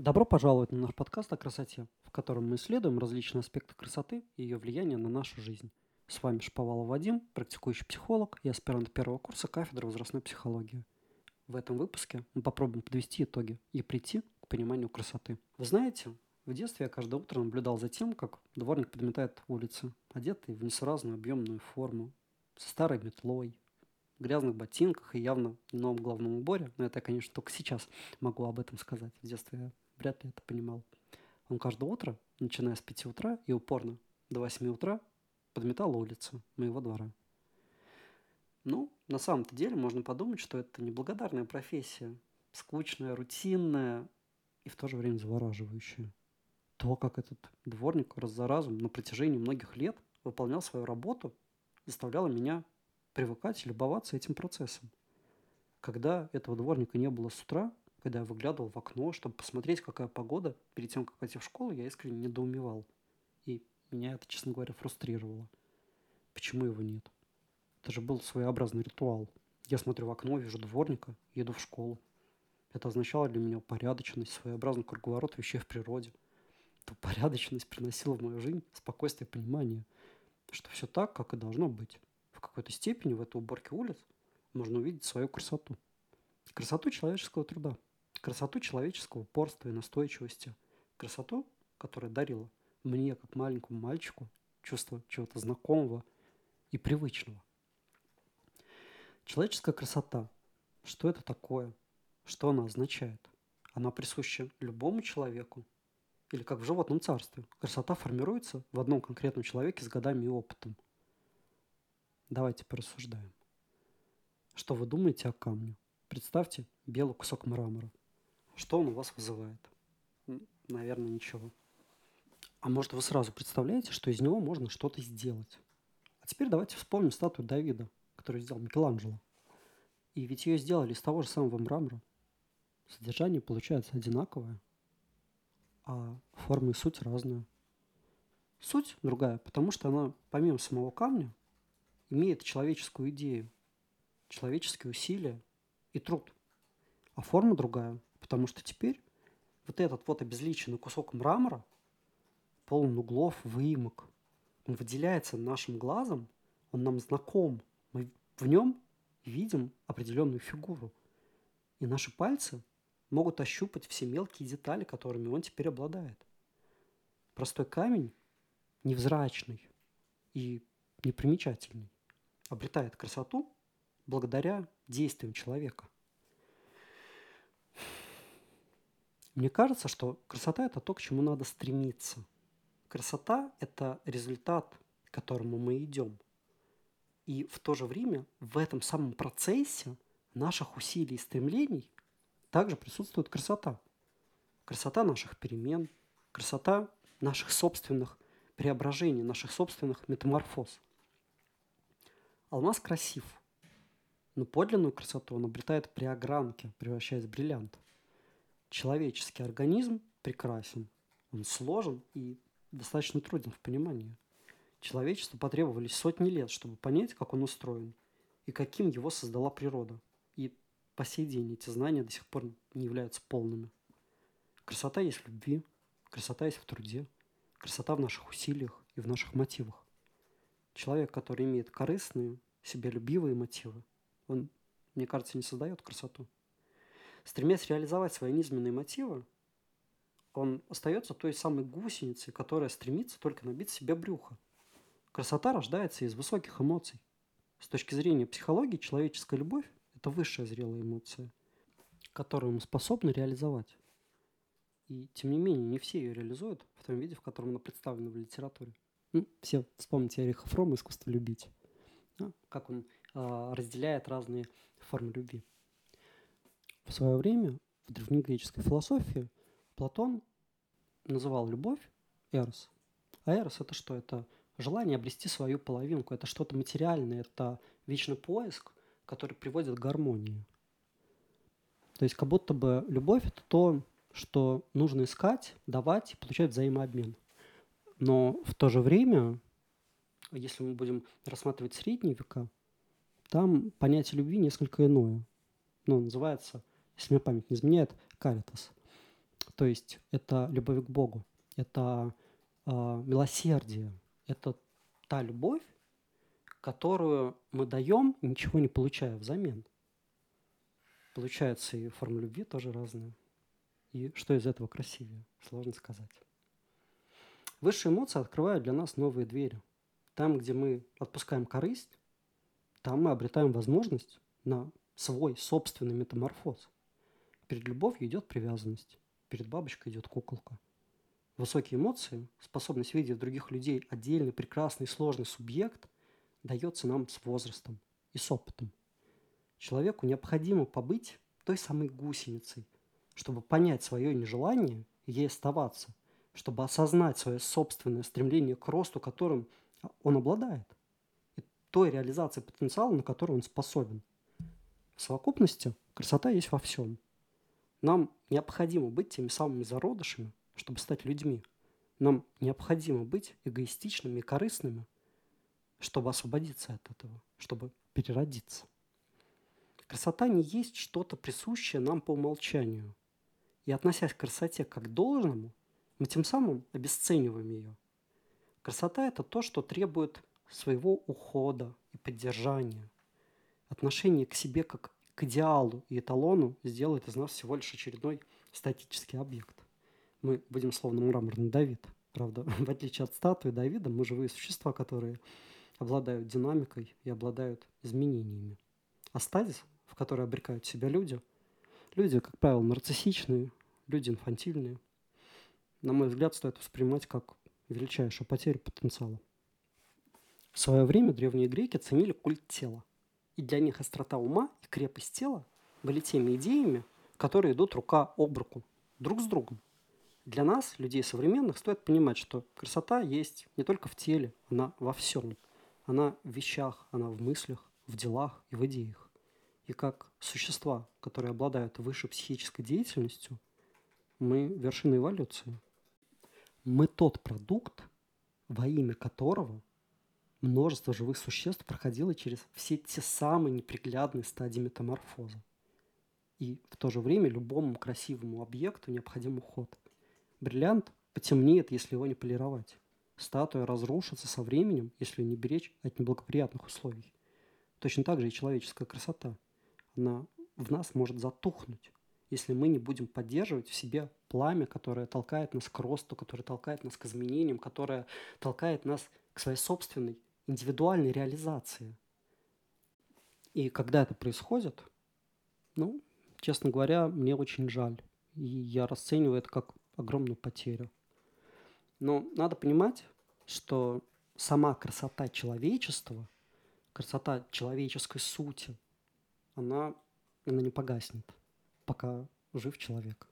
Добро пожаловать на наш подкаст о красоте, в котором мы исследуем различные аспекты красоты и ее влияния на нашу жизнь. С вами Шповалов Вадим, практикующий психолог и аспирант первого курса кафедры возрастной психологии. В этом выпуске мы попробуем подвести итоги и прийти к пониманию красоты. Вы знаете, в детстве я каждое утро наблюдал за тем, как дворник подметает улицы, одетый в несуразную объемную форму, со старой метлой, грязных ботинках и явно в новом головном уборе. Но это я, конечно, только сейчас могу об этом сказать. В детстве я вряд ли это понимал. Он каждое утро, начиная с 5 утра и упорно до 8 утра, подметал улицу моего двора. Ну, на самом-то деле можно подумать, что это неблагодарная профессия, скучная, рутинная и в то же время завораживающая. То, как этот дворник раз за разом на протяжении многих лет выполнял свою работу, заставляло меня привыкать и любоваться этим процессом. Когда этого дворника не было с утра, когда я выглядывал в окно, чтобы посмотреть, какая погода, перед тем, как пойти в школу, я искренне недоумевал. И меня это, честно говоря, фрустрировало. Почему его нет? Это же был своеобразный ритуал. Я смотрю в окно, вижу дворника, еду в школу. Это означало для меня порядочность, своеобразный круговорот вещей в природе. Эта порядочность приносила в мою жизнь спокойствие и понимание, что все так, как и должно быть. В какой-то степени в этой уборке улиц можно увидеть свою красоту. Красоту человеческого труда, красоту человеческого упорства и настойчивости, красоту, которая дарила мне, как маленькому мальчику, чувство чего-то знакомого и привычного. Человеческая красота. Что это такое? Что она означает? Она присуща любому человеку? Или как в животном царстве? Красота формируется в одном конкретном человеке с годами и опытом. Давайте порассуждаем. Что вы думаете о камне? Представьте белый кусок мрамора. Что он у вас вызывает? Наверное, ничего. А может, вы сразу представляете, что из него можно что-то сделать? А теперь давайте вспомним статую Давида – которую сделал Микеланджело. И ведь ее сделали из того же самого мрамора. Содержание получается одинаковое, а форма и суть разная. Суть другая, потому что она, помимо самого камня, имеет человеческую идею, человеческие усилия и труд. А форма другая, потому что теперь вот этот вот обезличенный кусок мрамора, полон углов, выемок, он выделяется нашим глазом, он нам знаком – мы в нем видим определенную фигуру. И наши пальцы могут ощупать все мелкие детали, которыми он теперь обладает. Простой камень, невзрачный и непримечательный, обретает красоту благодаря действиям человека. Мне кажется, что красота – это то, к чему надо стремиться. Красота – это результат, к которому мы идем – и в то же время в этом самом процессе наших усилий и стремлений также присутствует красота. Красота наших перемен, красота наших собственных преображений, наших собственных метаморфоз. Алмаз красив, но подлинную красоту он обретает при огранке, превращаясь в бриллиант. Человеческий организм прекрасен, он сложен и достаточно труден в понимании – Человечеству потребовались сотни лет, чтобы понять, как он устроен и каким его создала природа. И по сей день эти знания до сих пор не являются полными. Красота есть в любви, красота есть в труде, красота в наших усилиях и в наших мотивах. Человек, который имеет корыстные, себялюбивые мотивы, он, мне кажется, не создает красоту. Стремясь реализовать свои низменные мотивы, он остается той самой гусеницей, которая стремится только набить себе брюхо – Красота рождается из высоких эмоций. С точки зрения психологии, человеческая любовь – это высшая зрелая эмоция, которую мы способны реализовать. И, тем не менее, не все ее реализуют в том виде, в котором она представлена в литературе. Ну, все вспомните Эриха Фрома «Искусство любить». Да? Как он э, разделяет разные формы любви. В свое время в древнегреческой философии Платон называл любовь эрос. А эрос – это что? Это желание обрести свою половинку. Это что-то материальное, это вечный поиск, который приводит к гармонии. То есть как будто бы любовь – это то, что нужно искать, давать и получать взаимообмен. Но в то же время, если мы будем рассматривать средние века, там понятие любви несколько иное. Ну, называется, если мне память не изменяет, каритас. То есть это любовь к Богу, это э, милосердие, это та любовь, которую мы даем, ничего не получая взамен. Получается, и форма любви тоже разная. И что из этого красивее, сложно сказать. Высшие эмоции открывают для нас новые двери. Там, где мы отпускаем корысть, там мы обретаем возможность на свой собственный метаморфоз. Перед любовью идет привязанность, перед бабочкой идет куколка. Высокие эмоции, способность видеть в других людей отдельный, прекрасный, сложный субъект, дается нам с возрастом и с опытом. Человеку необходимо побыть той самой гусеницей, чтобы понять свое нежелание и ей оставаться, чтобы осознать свое собственное стремление к росту, которым он обладает, и той реализации потенциала, на который он способен. В совокупности красота есть во всем. Нам необходимо быть теми самыми зародышами, чтобы стать людьми. Нам необходимо быть эгоистичными и корыстными, чтобы освободиться от этого, чтобы переродиться. Красота не есть что-то присущее нам по умолчанию. И относясь к красоте как к должному, мы тем самым обесцениваем ее. Красота – это то, что требует своего ухода и поддержания. Отношение к себе как к идеалу и эталону сделает из нас всего лишь очередной статический объект. Мы будем словно мраморный Давид. Правда, в отличие от статуи Давида, мы живые существа, которые обладают динамикой и обладают изменениями. А стадис в которой обрекают себя люди. Люди, как правило, нарциссичные, люди инфантильные. На мой взгляд, стоит воспринимать как величайшую потерю потенциала. В свое время древние греки ценили культ тела. И для них острота ума и крепость тела были теми идеями, которые идут рука об руку, друг с другом. Для нас, людей современных, стоит понимать, что красота есть не только в теле, она во всем. Она в вещах, она в мыслях, в делах и в идеях. И как существа, которые обладают высшей психической деятельностью, мы вершина эволюции. Мы тот продукт, во имя которого множество живых существ проходило через все те самые неприглядные стадии метаморфоза. И в то же время любому красивому объекту необходим уход. Бриллиант потемнеет, если его не полировать. Статуя разрушится со временем, если не беречь от неблагоприятных условий. Точно так же и человеческая красота – она в нас может затухнуть, если мы не будем поддерживать в себе пламя, которое толкает нас к росту, которое толкает нас к изменениям, которое толкает нас к своей собственной индивидуальной реализации. И когда это происходит, ну, честно говоря, мне очень жаль. И я расцениваю это как огромную потерю. Но надо понимать, что сама красота человечества, красота человеческой сути – она, она не погаснет, пока жив человек.